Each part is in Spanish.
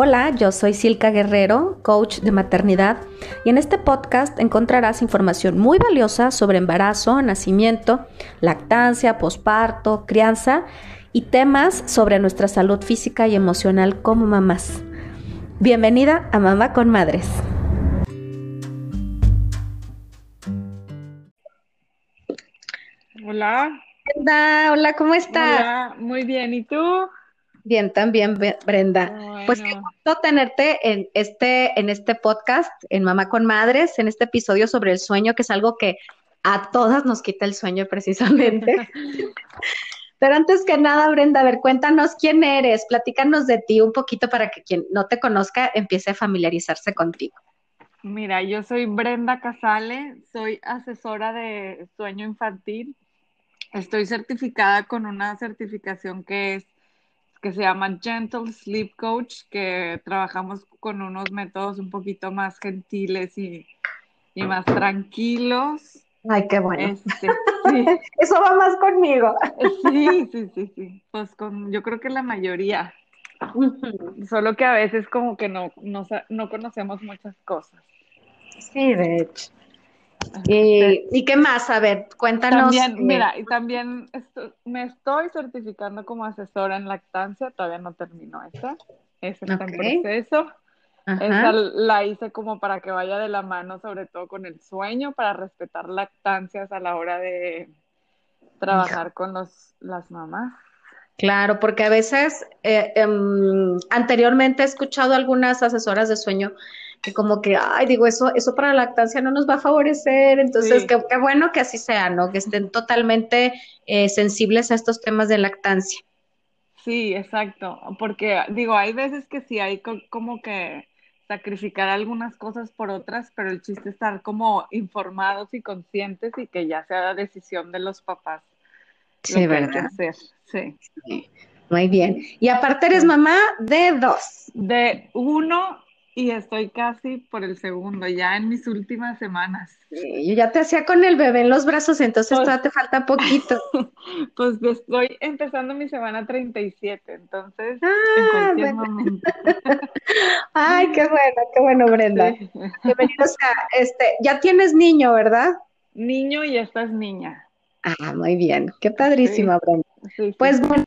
Hola, yo soy Silka Guerrero, coach de maternidad, y en este podcast encontrarás información muy valiosa sobre embarazo, nacimiento, lactancia, posparto, crianza y temas sobre nuestra salud física y emocional como mamás. Bienvenida a Mamá con Madres. Hola. Hola, hola, ¿cómo estás? Hola, muy bien. ¿Y tú? Bien, también, Brenda. Pues qué gusto tenerte en este, en este podcast, en Mamá con Madres, en este episodio sobre el sueño, que es algo que a todas nos quita el sueño precisamente. Pero antes que nada, Brenda, a ver, cuéntanos quién eres, platícanos de ti un poquito para que quien no te conozca empiece a familiarizarse contigo. Mira, yo soy Brenda Casale, soy asesora de sueño infantil. Estoy certificada con una certificación que es que se llama Gentle Sleep Coach, que trabajamos con unos métodos un poquito más gentiles y, más tranquilos. Ay, qué bueno. Este, Eso va más conmigo. Sí, sí, sí, sí. Pues con, yo creo que la mayoría. Solo que a veces como que no, no, no conocemos muchas cosas. Sí, de hecho. ¿Y, qué más? A ver, cuéntanos. También, eh, mira, y también me estoy certificando como asesora en lactancia, todavía no termino esa, esa está en proceso. Esa la hice como para que vaya de la mano, sobre todo con el sueño, para respetar lactancias a la hora de trabajar con los, las mamás. Claro, porque a veces eh, em, anteriormente he escuchado algunas asesoras de sueño que como que, ay, digo, eso, eso para la lactancia no nos va a favorecer, entonces qué, bueno que así sea, ¿no? Que estén totalmente eh, sensibles a estos temas de lactancia. Sí, exacto, porque digo, hay veces que sí hay como que sacrificar algunas cosas por otras, pero el chiste es estar como informados y conscientes y que ya sea la decisión de los papás. Sí, ¿verdad? hacer. Sí. sí. Muy bien. Y aparte eres mamá de dos. De uno y estoy casi por el segundo, ya en mis últimas semanas. yo ya te hacía con el bebé en los brazos, entonces pues todavía te falta poquito. Pues estoy empezando mi semana 37, entonces en ah, cualquier momento. Ay, qué bueno, qué bueno, Brenda. Bienvenido, o sea, este, ya tienes niño, ¿verdad? Niño y esta es niña. Ah, muy bien, qué padrísima, Brenda. pues bueno,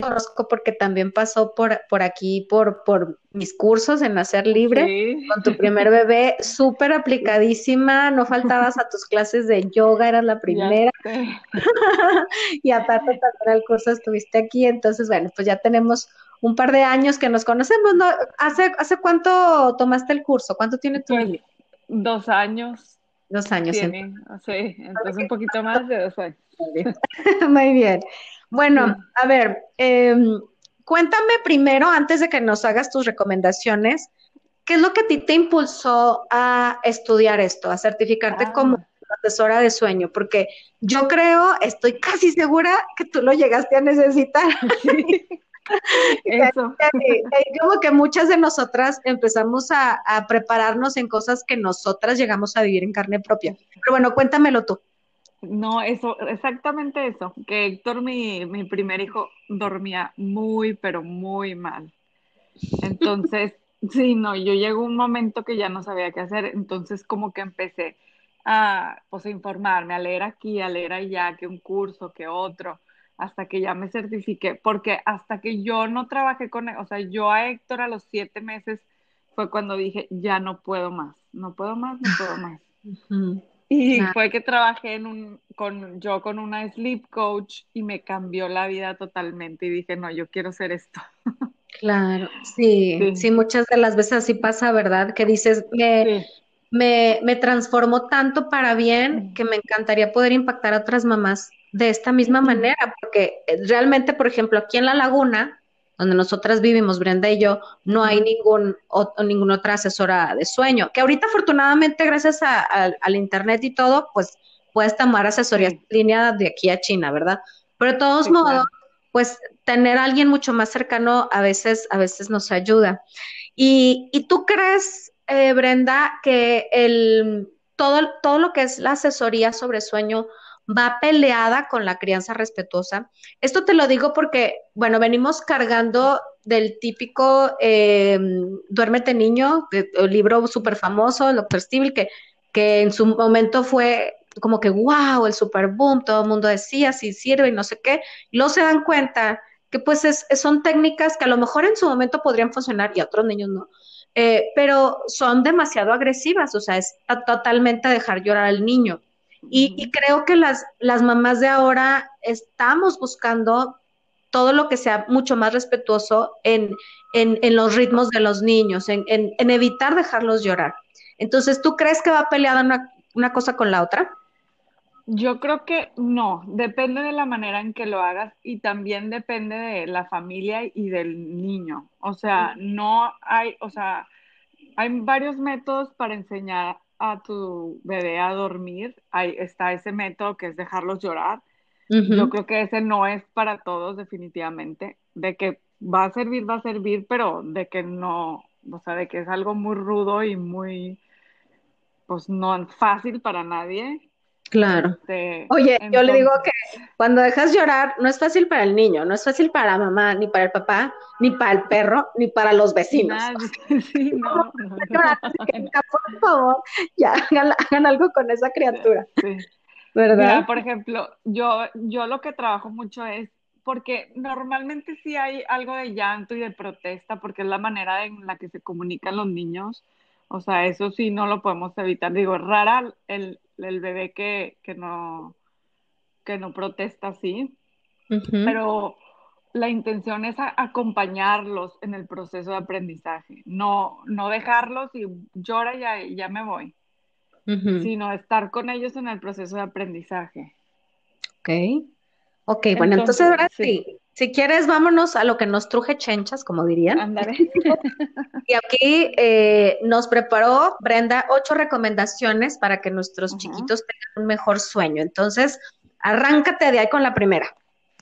conozco porque también pasó por, por aquí, por, por mis cursos en Hacer Libre, con tu primer bebé, súper aplicadísima, no faltabas a tus clases de yoga, eras la primera. y aparte también el curso estuviste aquí, entonces bueno, pues ya tenemos un par de años que nos conocemos, ¿no? ¿Hace, hace cuánto tomaste el curso? ¿Cuánto tiene tu pues, Dos años. Dos años. Tiene, sí, entonces un poquito más de dos años. Muy bien. Bueno, a ver, em, cuéntame primero, antes de que nos hagas tus recomendaciones, ¿qué es lo que a ti te impulsó a estudiar esto, a certificarte ah. como asesora de sueño? Porque yo creo, estoy casi segura que tú lo llegaste a necesitar. Eso. como que muchas de nosotras empezamos a, a, prepararnos en cosas que nosotras llegamos a vivir en carne propia. Pero bueno, cuéntamelo tú. No, eso, exactamente eso, que Héctor, mi, mi primer hijo, dormía muy, pero muy mal. Entonces, sí, no, yo llegó un momento que ya no sabía qué hacer, entonces como que empecé a, pues, a informarme, a leer aquí, a leer allá, que un curso, que otro, hasta que ya me certifiqué, porque hasta que yo no trabajé con él, o sea, yo a Héctor a los siete meses fue cuando dije, ya no puedo más, no puedo más, no puedo más. Y fue que trabajé en un, con, yo con una sleep coach y me cambió la vida totalmente y dije, no, yo quiero ser esto. Claro, sí, sí, muchas de las veces así pasa, ¿verdad? Que dices, me, me, me transformó tanto para bien que me encantaría poder impactar a otras mamás de esta misma manera, porque eh, realmente, por ejemplo, aquí en La Laguna, donde nosotras vivimos, Brenda y yo, no hay ningún ninguna otra asesora de sueño. Que ahorita, afortunadamente, gracias al internet y todo, pues puedes tomar asesorías en línea de aquí a China, ¿verdad? Pero de todos modos, pues tener a alguien mucho más cercano a veces, a veces nos ayuda. Y, y tú crees, eh, Brenda, que el todo, todo lo que es la asesoría sobre sueño va peleada con la crianza respetuosa. Esto te lo digo porque, bueno, venimos cargando del típico eh, Duérmete Niño, libro súper famoso, el Dr. Steve, que, que en su momento fue como que, wow, el super boom, todo el mundo decía si sirve y no sé qué. Y luego se dan cuenta que pues es, son técnicas que a lo mejor en su momento podrían funcionar y a otros niños no, eh, pero son demasiado agresivas, o sea, es totalmente dejar llorar al niño. Y, creo que las, las mamás de ahora estamos buscando todo lo que sea mucho más respetuoso en, en, los ritmos de los niños, en, en, evitar dejarlos llorar. Entonces, ¿tú crees que va peleada una, una cosa con la otra? Yo creo que no, depende de la manera en que lo hagas y también depende de la familia y del niño. O sea, no hay, o sea, hay varios métodos para enseñar a tu bebé a dormir. Ahí está ese método que es dejarlos llorar. Yo creo que ese no es para todos definitivamente. De que va a servir, va a servir, pero de que no, o sea, de que es algo muy rudo y muy, pues no fácil para nadie Claro. Este, Oye, yo le digo que cuando dejas llorar no es fácil para el niño, no es fácil para la mamá, ni para el papá, ni para el perro, ni para los vecinos. Sí, no, por favor, ya hagan, algo con esa criatura. ¿Verdad? por ejemplo, yo, yo lo que trabajo mucho es porque normalmente sí hay algo de llanto y de protesta, porque es la manera en la que se comunican los niños. O sea, eso sí no lo podemos evitar. Digo, es rara el, el bebé que, que, no, que no protesta así, pero la intención es acompañarlos en el proceso de aprendizaje, no, no dejarlos y llora y ya, ya me voy, sino estar con ellos en el proceso de aprendizaje. Ok, ok, bueno, entonces, ahora sí. Si quieres, vámonos a lo que nos truje chenchas, como dirían. Ándale. y aquí eh, nos preparó Brenda ocho recomendaciones para que nuestros chiquitos tengan un mejor sueño. Entonces, arráncate de ahí con la primera.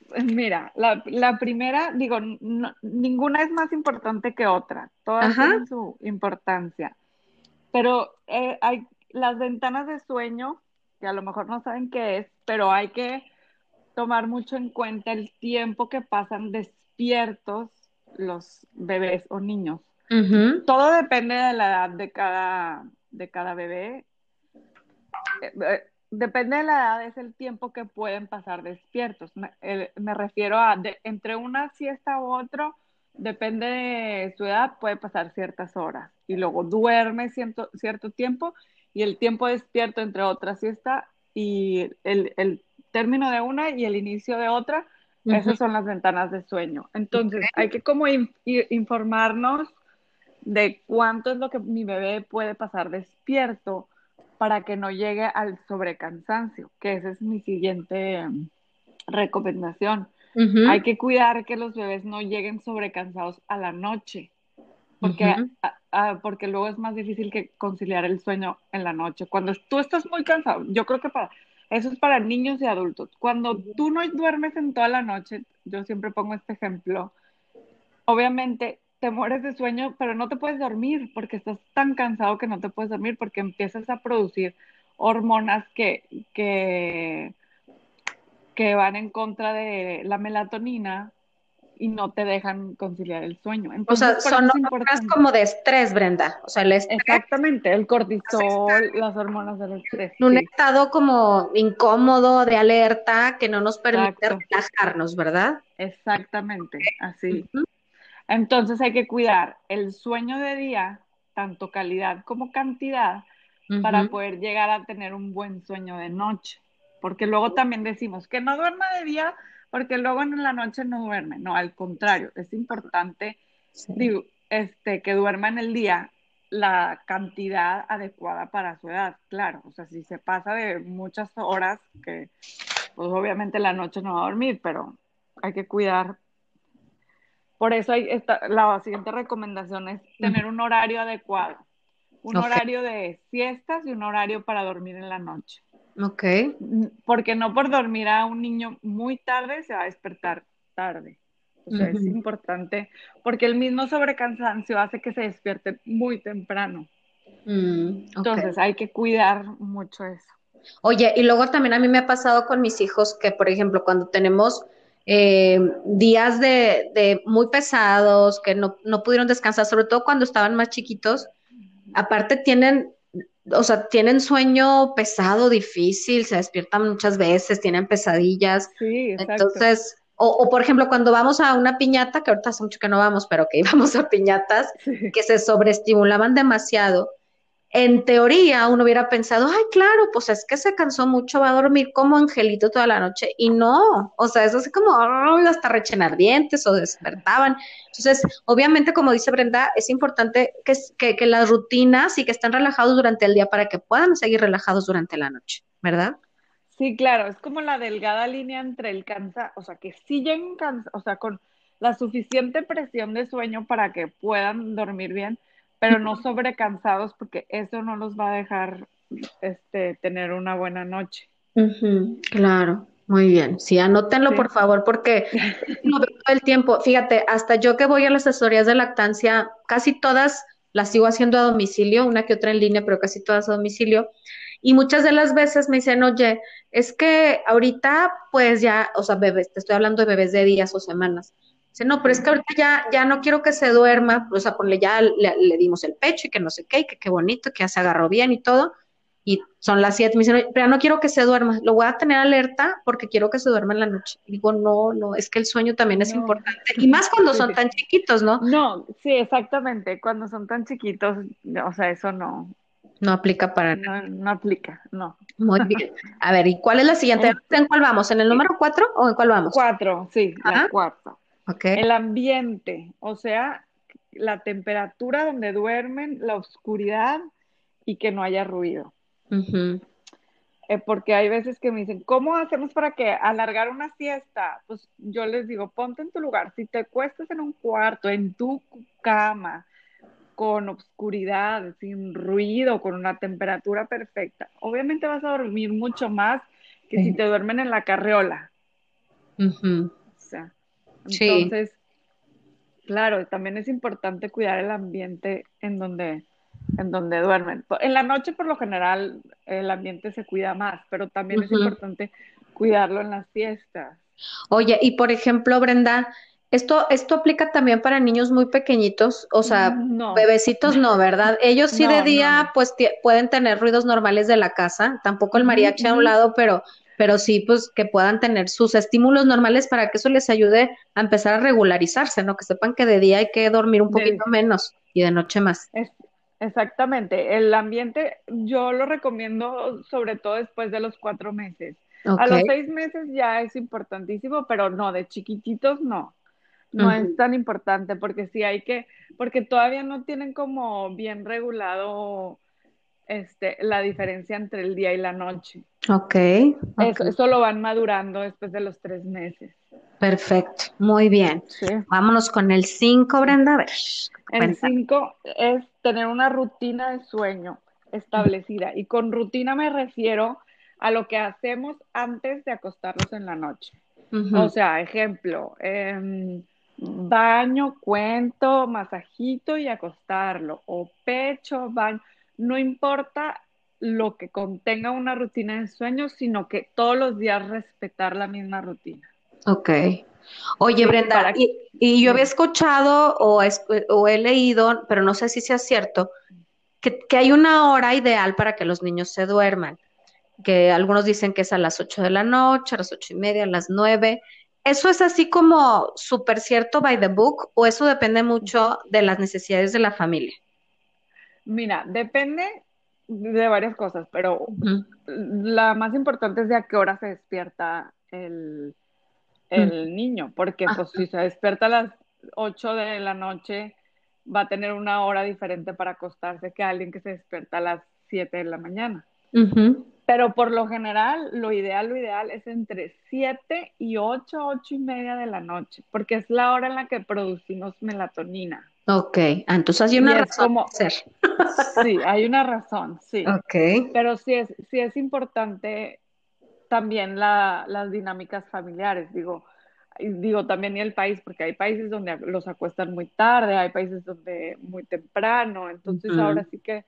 Pues mira, la, primera, digo, ninguna es más importante que otra. Todas tienen su importancia. Pero eh, hay las ventanas de sueño, que a lo mejor no saben qué es, pero hay que tomar mucho en cuenta el tiempo que pasan despiertos los bebés o niños. Todo depende de la edad de cada, de cada bebé. Eh, eh, depende de la edad, es el tiempo que pueden pasar despiertos. Me, refiero a entre una siesta u otro, depende de su edad, puede pasar ciertas horas. Y luego duerme cierto, cierto tiempo y el tiempo despierto entre otra siesta y el, el término de una y el inicio de otra, esas son las ventanas de sueño. Entonces, hay que como informarnos de cuánto es lo que mi bebé puede pasar despierto para que no llegue al sobrecansancio, que esa es mi siguiente recomendación. Hay que cuidar que los bebés no lleguen sobrecansados a la noche, porque, porque luego es más difícil que conciliar el sueño en la noche. Cuando tú estás muy cansado, yo creo que para eso es para niños y adultos. Cuando tú no duermes en toda la noche, yo siempre pongo este ejemplo, obviamente te mueres de sueño, pero no te puedes dormir porque estás tan cansado que no te puedes dormir porque empiezas a producir hormonas que, que, que van en contra de la melatonina y no te dejan conciliar el sueño. Entonces, o sea, son hormonas como de estrés, Brenda. O sea, el estrés, Exactamente, el cortisol, las hormonas del estrés. Un estado como incómodo, de alerta, que no nos permite relajarnos, ¿verdad? Exactamente, así. Entonces hay que cuidar el sueño de día, tanto calidad como cantidad, para poder llegar a tener un buen sueño de noche. Porque luego también decimos que no duerma de día porque luego en la noche no duerme, no, al contrario, es importante este, que duerma en el día la cantidad adecuada para su edad, claro, o sea, si se pasa de muchas horas, que pues obviamente la noche no va a dormir, pero hay que cuidar. Por eso hay esta, la siguiente recomendación es tener un horario adecuado, un horario de siestas y un horario para dormir en la noche. Ok. Porque no por dormir a un niño muy tarde se va a despertar tarde. O sea, es importante, porque el mismo sobrecansancio hace que se despierte muy temprano. Mm, Entonces hay que cuidar mucho eso. Oye, y luego también a mí me ha pasado con mis hijos que, por ejemplo, cuando tenemos eh, días de, de, muy pesados, que no, no pudieron descansar, sobre todo cuando estaban más chiquitos, aparte tienen, o sea, tienen sueño pesado, difícil, se despiertan muchas veces, tienen pesadillas. Sí, exacto. Entonces, o, o, por ejemplo, cuando vamos a una piñata, que ahorita hace mucho que no vamos, pero que íbamos a piñatas, sí. que se sobreestimulaban demasiado en teoría uno hubiera pensado, ay, claro, pues es que se cansó mucho, va a dormir como angelito toda la noche. Y no, o sea, es así como oh, hasta rechenar dientes o despertaban. Entonces, obviamente, como dice Brenda, es importante que, las rutinas y que estén relajados durante el día para que puedan seguir relajados durante la noche, ¿verdad? Sí, claro, es como la delgada línea entre el cansa, o sea, que sí lleguen cansa, o sea, con la suficiente presión de sueño para que puedan dormir bien, pero no sobrecansados porque eso no los va a dejar este, tener una buena noche. Uh -huh, claro, muy bien. Sí, anótenlo sí. por favor porque no veo todo el tiempo. Fíjate, hasta yo que voy a las asesorías de lactancia, casi todas las sigo haciendo a domicilio, una que otra en línea, pero casi todas a domicilio. Y muchas de las veces me dicen, oye, es que ahorita pues ya, o sea, bebés, te estoy hablando de bebés de días o semanas. Dice, no, pero es que ahorita ya, ya no quiero que se duerma, o sea, ponle ya le, le, dimos el pecho y que no sé qué, y que qué bonito, que ya se agarró bien y todo, y son las siete, me dicen, pero ya no quiero que se duerma, lo voy a tener alerta porque quiero que se duerma en la noche. Y digo, no, no, es que el sueño también es no. importante, y más cuando son tan chiquitos, ¿no? No, sí, exactamente, cuando son tan chiquitos, o sea, eso no, no aplica para nada. No, no, aplica, no. Muy bien. A ver, ¿y cuál es la siguiente? ¿En cuál vamos? ¿En el número cuatro o en cuál vamos? Cuatro, sí, Ajá. la cuarta. Okay. El ambiente, o sea, la temperatura donde duermen, la oscuridad y que no haya ruido. Uh -huh. eh, porque hay veces que me dicen, ¿cómo hacemos para que alargar una siesta? Pues yo les digo, ponte en tu lugar. Si te cuestas en un cuarto, en tu cama, con oscuridad, sin ruido, con una temperatura perfecta, obviamente vas a dormir mucho más que sí. si te duermen en la carriola. Uh -huh. O sea, entonces, sí. claro, también es importante cuidar el ambiente en donde, en donde duermen. En la noche, por lo general, el ambiente se cuida más, pero también uh -huh. es importante cuidarlo en las fiestas. Oye, y por ejemplo, Brenda, esto, esto aplica también para niños muy pequeñitos, o sea, no. bebecitos no, ¿verdad? Ellos sí no, de día, no, pues pueden tener ruidos normales de la casa, tampoco el mariachi uh -huh. a un lado, pero, pero sí, pues que puedan tener sus estímulos normales para que eso les ayude a empezar a regularizarse, ¿no? Que sepan que de día hay que dormir un poquito de... menos y de noche más. Es, exactamente, el ambiente yo lo recomiendo sobre todo después de los cuatro meses. Okay. A los seis meses ya es importantísimo, pero no, de chiquititos no no uh -huh. es tan importante porque sí hay que, porque todavía no tienen como bien regulado este, la diferencia entre el día y la noche. Ok. okay. Eso, eso, lo van madurando después de los tres meses. Perfecto, muy bien. Sí. Vámonos con el 5, Brenda. A ver, el 5 es tener una rutina de sueño establecida. Y con rutina me refiero a lo que hacemos antes de acostarnos en la noche. Uh -huh. O sea, ejemplo, eh, baño, cuento, masajito y acostarlo, o pecho, baño, no importa lo que contenga una rutina de sueño, sino que todos los días respetar la misma rutina. Ok. Oye, Brenda, y, y, yo había escuchado o, es, o, he leído, pero no sé si sea cierto, que, que, hay una hora ideal para que los niños se duerman, que algunos dicen que es a las 8 de la noche, a las ocho y media, a las 9, ¿Eso es así como súper cierto by the book o eso depende mucho de las necesidades de la familia? Mira, depende de varias cosas, pero uh -huh. la más importante es de a qué hora se despierta el, el uh -huh. niño, porque pues si se despierta a las 8 de la noche va a tener una hora diferente para acostarse que alguien que se despierta a las 7 de la mañana. Uh -huh. Pero por lo general, lo ideal, lo ideal es entre 7 y 8, 8 y media de la noche, porque es la hora en la que producimos melatonina. Ok, ah, entonces hay una razón como, ser. Sí, hay una razón, sí. Ok. Pero sí es, sí es importante también la, las dinámicas familiares, digo, digo también y el país, porque hay países donde los acuestan muy tarde, hay países donde muy temprano, entonces uh -huh. ahora sí que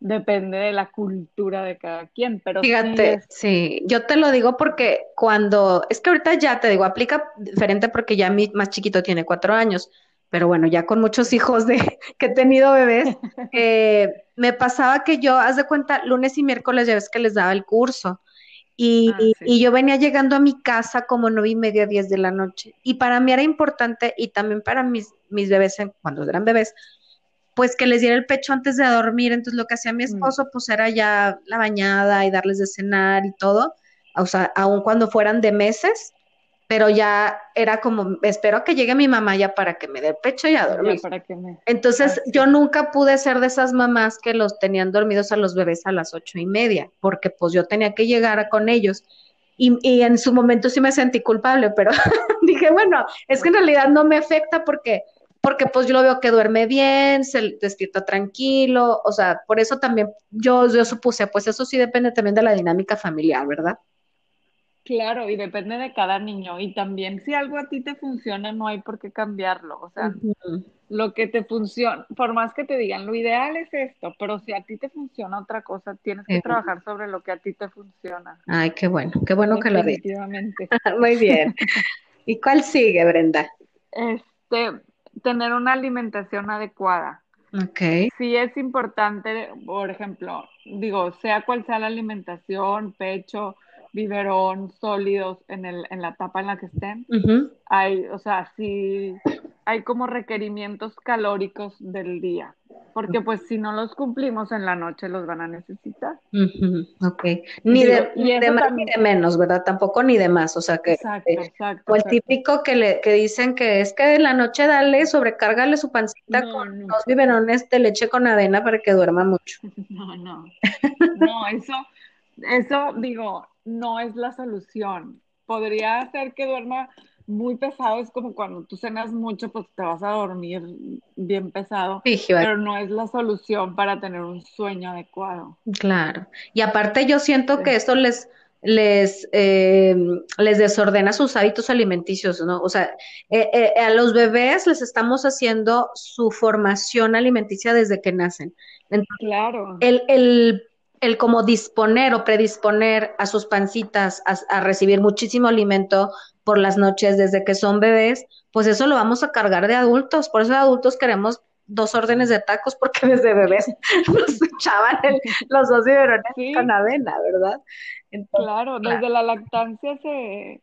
depende de la cultura de cada quien, pero Fíjate, sí, yo te lo digo porque cuando, es que ahorita ya te digo, aplica diferente porque ya mi más chiquito tiene cuatro años, pero bueno, ya con muchos hijos de que he tenido bebés, eh, me pasaba que yo, haz de cuenta, lunes y miércoles ya ves que les daba el curso. Y, ah, y, yo venía llegando a mi casa como nueve y media, diez de la noche. Y para mí era importante, y también para mis, mis bebés, cuando eran bebés, pues que les diera el pecho antes de dormir. Entonces lo que hacía mi mm. esposo, pues era ya la bañada y darles de cenar y todo, o sea, aun cuando fueran de meses, pero ya era como, espero que llegue mi mamá ya para que me dé el pecho y a dormir. Entonces yo nunca pude ser de esas mamás que los tenían dormidos a los bebés a las ocho y media, porque pues yo tenía que llegar con ellos. Y, y en su momento sí me sentí culpable, pero dije, bueno, es que en realidad no me afecta porque, porque pues yo lo veo que duerme bien, se despierta tranquilo, o sea, por eso también yo, yo supuse, pues eso sí depende también de la dinámica familiar, ¿verdad? Claro, y depende de cada niño. Y también si algo a ti te funciona, no hay por qué cambiarlo. O sea, lo que te funciona, por más que te digan, lo ideal es esto, pero si a ti te funciona otra cosa, tienes que trabajar sobre lo que a ti te funciona. Ay, qué bueno, qué bueno que lo digas. Muy bien. ¿Y cuál sigue, Brenda? Este, tener una alimentación adecuada. Ok. Sí es importante, por ejemplo, digo, sea cual sea la alimentación, pecho, biberón sólidos en, el, en la tapa en la que estén. Hay, o sea, sí, hay como requerimientos calóricos del día, porque pues si no los cumplimos en la noche los van a necesitar. Ok, ni de, más ni de menos, ¿verdad? Tampoco ni de más, o sea que... Exacto, eh, exacto. O el típico que, le, que dicen que es que en la noche dale, sobrecárgale su pancita con dos biberones de leche con avena para que duerma mucho. No, no, no, eso, eso digo, no es la solución. Podría hacer que duerma muy pesado, es como cuando tú cenas mucho, pues te vas a dormir bien pesado, pero no es la solución para tener un sueño adecuado. Claro, y aparte yo siento que esto les, les, eh, les desordena sus hábitos alimenticios, ¿no? O sea, eh, eh, a los bebés les estamos haciendo su formación alimenticia desde que nacen. claro. El, el el como disponer o predisponer a sus pancitas a, recibir muchísimo alimento por las noches desde que son bebés, pues eso lo vamos a cargar de adultos. Por eso de adultos queremos dos órdenes de tacos porque desde bebés nos echaban los dos biberones con avena, ¿verdad? claro, desde la lactancia se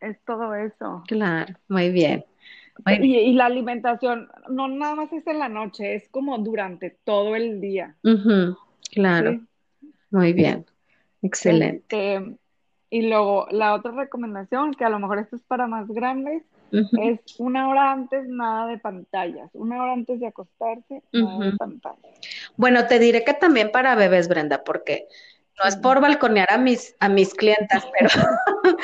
es todo eso. Claro, muy bien. Y, la alimentación no nada más es en la noche, es como durante todo el día. Claro, muy bien, excelente. Este, y luego la otra recomendación, que a lo mejor esto es para más grandes, es una hora antes nada de pantallas, una hora antes de acostarse, nada de pantallas. Bueno, te diré que también para bebés, Brenda, porque no es por balconear a mis, a mis clientas, pero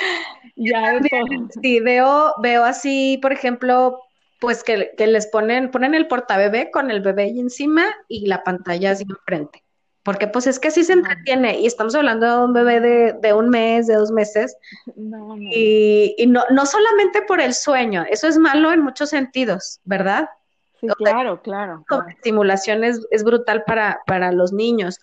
ya sí veo, veo así, por ejemplo, pues que, que les ponen, ponen el portabebé con el bebé ahí encima y la pantalla así enfrente. Porque pues es que así se entretiene y estamos hablando de un bebé de, un mes, de dos meses. Y, no, no solamente por el sueño, eso es malo en muchos sentidos, ¿verdad? Sí, claro, claro. La estimulación es, brutal para, para los niños.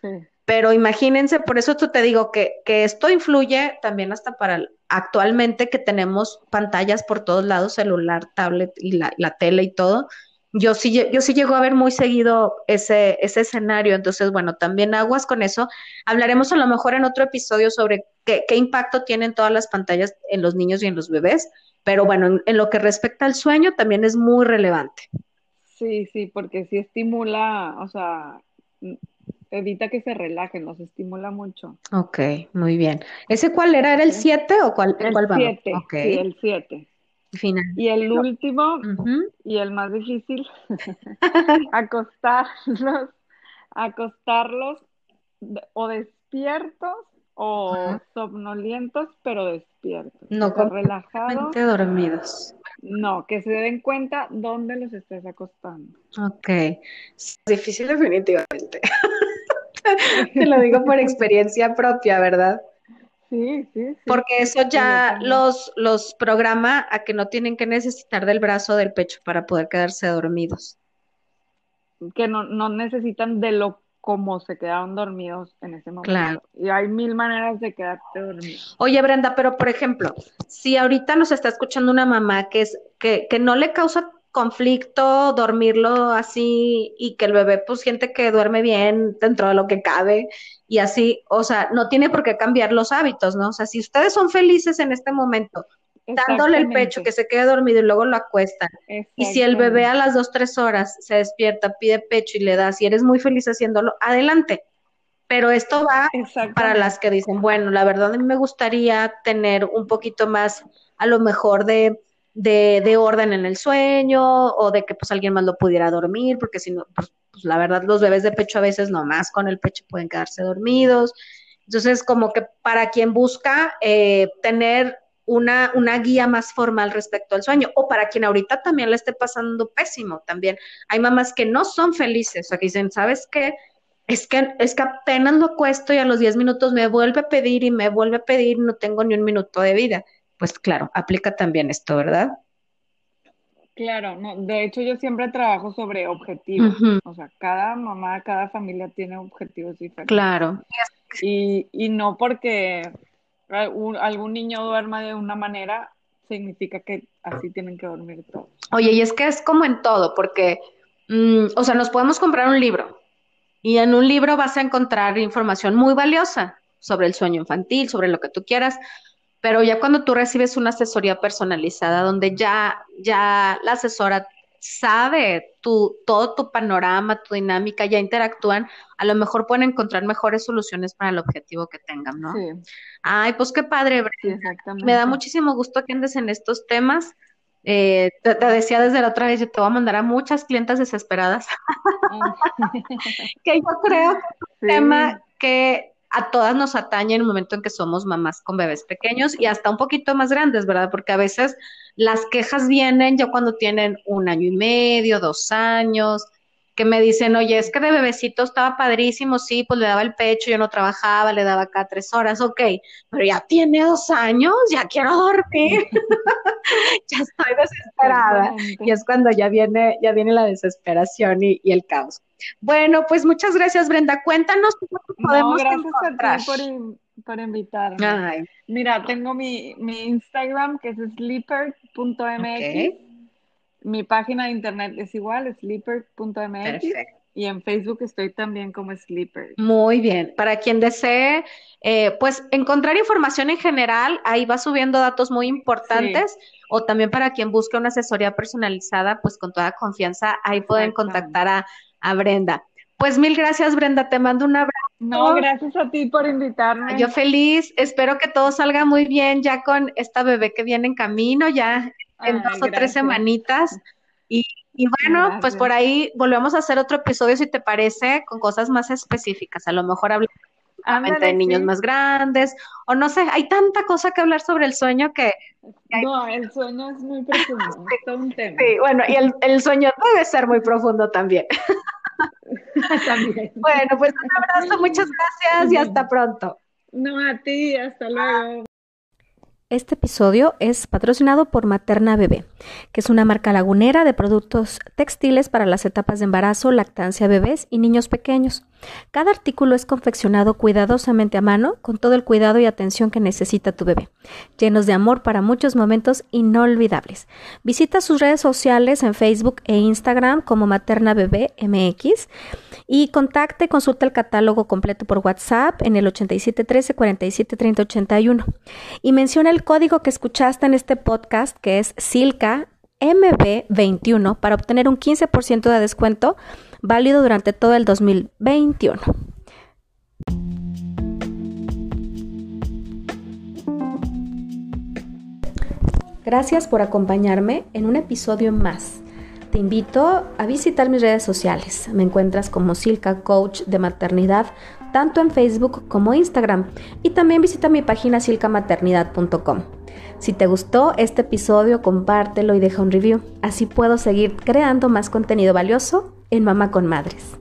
Pero imagínense, por eso tú te digo que, que esto influye también hasta para actualmente que tenemos pantallas por todos lados, celular, tablet y la, la tele y todo yo sí, yo sí llego a ver muy seguido ese, ese escenario, entonces, bueno, también aguas con eso. Hablaremos a lo mejor en otro episodio sobre qué, qué impacto tienen todas las pantallas en los niños y en los bebés, pero bueno, en, lo que respecta al sueño también es muy relevante. Sí, sí, porque sí estimula, o sea, evita que se relajen, los estimula mucho. Ok, muy bien. ¿Ese cuál era? ¿Era el 7 o cuál, el cuál vamos? Sí, el 7. Y el último, y el más difícil, acostarlos, acostarlos o despiertos o somnolientos, pero despiertos. No, relajados. dormidos. No, que se den cuenta dónde los estás acostando. Ok. Es difícil definitivamente. Te lo digo por experiencia propia, ¿verdad? Sí, sí, sí. Porque eso ya los, los programa a que no tienen que necesitar del brazo o del pecho para poder quedarse dormidos. Que no, no necesitan de lo como se quedaron dormidos en ese momento. Claro. Y hay mil maneras de quedarte dormido. Oye, Brenda, pero por ejemplo, si ahorita nos está escuchando una mamá que es que, que no le causa conflicto dormirlo así y que el bebé pues siente que duerme bien dentro de lo que cabe y así, o sea, no tiene por qué cambiar los hábitos, ¿no? O sea, si ustedes son felices en este momento, dándole el pecho, que se quede dormido y luego lo acuestan, y si el bebé a las dos, tres horas se despierta, pide pecho y le das, y eres muy feliz haciéndolo, adelante. Pero esto va para las que dicen, bueno, la verdad a mí me gustaría tener un poquito más, a lo mejor de de, de, orden en el sueño o de que pues alguien más lo pudiera dormir, porque si no, pues, pues, la verdad los bebés de pecho a veces nomás con el pecho pueden quedarse dormidos. Entonces, como que para quien busca eh, tener una, una guía más formal respecto al sueño, o para quien ahorita también le esté pasando pésimo también. Hay mamás que no son felices, o sea, que dicen, ¿sabes qué? Es que, es que apenas lo acuesto y a los 10 minutos me vuelve a pedir y me vuelve a pedir, no tengo ni un minuto de vida pues claro, aplica también esto, ¿verdad? Claro, no, de hecho yo siempre trabajo sobre objetivos, o sea, cada mamá, cada familia tiene objetivos diferentes. Claro. Y, y no porque algún niño duerma de una manera, significa que así tienen que dormir todos. Oye, y es que es como en todo, porque, mm, o sea, nos podemos comprar un libro y en un libro vas a encontrar información muy valiosa sobre el sueño infantil, sobre lo que tú quieras, pero ya cuando tú recibes una asesoría personalizada donde ya, ya la asesora sabe tu, todo tu panorama, tu dinámica, ya interactúan, a lo mejor pueden encontrar mejores soluciones para el objetivo que tengan, ¿no? Sí. Ay, pues qué padre, Me da muchísimo gusto que andes en estos temas. Eh, te, decía desde la otra vez, yo te voy a mandar a muchas clientas desesperadas. que yo creo que es un tema que a todas nos atañe en el momento en que somos mamás con bebés pequeños y hasta un poquito más grandes, ¿verdad? Porque a veces las quejas vienen ya cuando tienen un año y medio, dos años, que me dicen, oye, es que de bebecito estaba padrísimo, sí, pues le daba el pecho, yo no trabajaba, le daba acá tres horas, ok, pero ya tiene dos años, ya quiero dormir, ya estoy desesperada. Y es cuando ya viene, ya viene la desesperación y, el caos. Bueno, pues muchas gracias, Brenda. Cuéntanos cómo podemos no, gracias A ti por, invitarme. Mira, tengo mi, mi Instagram que es sleeper.mx. Mi página de internet es igual, sleeper.mx. Y en Facebook estoy también como Sleeper. Muy bien. Para quien desee, eh, pues encontrar información en general, ahí va subiendo datos muy importantes. O también para quien busque una asesoría personalizada, pues con toda confianza, ahí pueden contactar a, a Brenda. Pues mil gracias, Brenda. Te mando un abrazo. No, gracias a ti por invitarme. Yo feliz. Espero que todo salga muy bien ya con esta bebé que viene en camino, ya en dos o tres semanitas. Y, bueno, pues por ahí volvemos a hacer otro episodio, si te parece, con cosas más específicas. A lo mejor hablamos de niños más grandes, o no sé, hay tanta cosa que hablar sobre el sueño que... No, el sueño es muy profundo, es todo un tema. Sí, bueno, y el, el sueño debe ser muy profundo también. también. Bueno, pues un abrazo, muchas gracias y hasta pronto. No, a ti, hasta luego. Este episodio es patrocinado por Materna Bebé, que es una marca lagunera de productos textiles para las etapas de embarazo, lactancia, bebés y niños pequeños. Cada artículo es confeccionado cuidadosamente a mano, con todo el cuidado y atención que necesita tu bebé, llenos de amor para muchos momentos inolvidables. Visita sus redes sociales en Facebook e Instagram como Materna Bebé MX y contacte, consulta el catálogo completo por WhatsApp en el 8713 473081 y menciona el código que escuchaste en este podcast que es SILCA MB21 para obtener un 15% de descuento válido durante todo el 2021. Gracias por acompañarme en un episodio más. Te invito a visitar mis redes sociales. Me encuentras como Silka Coach de Maternidad, tanto en Facebook como Instagram. Y también visita mi página silcamaternidad.com. Si te gustó este episodio, compártelo y deja un review. Así puedo seguir creando más contenido valioso en Mamá con Madres.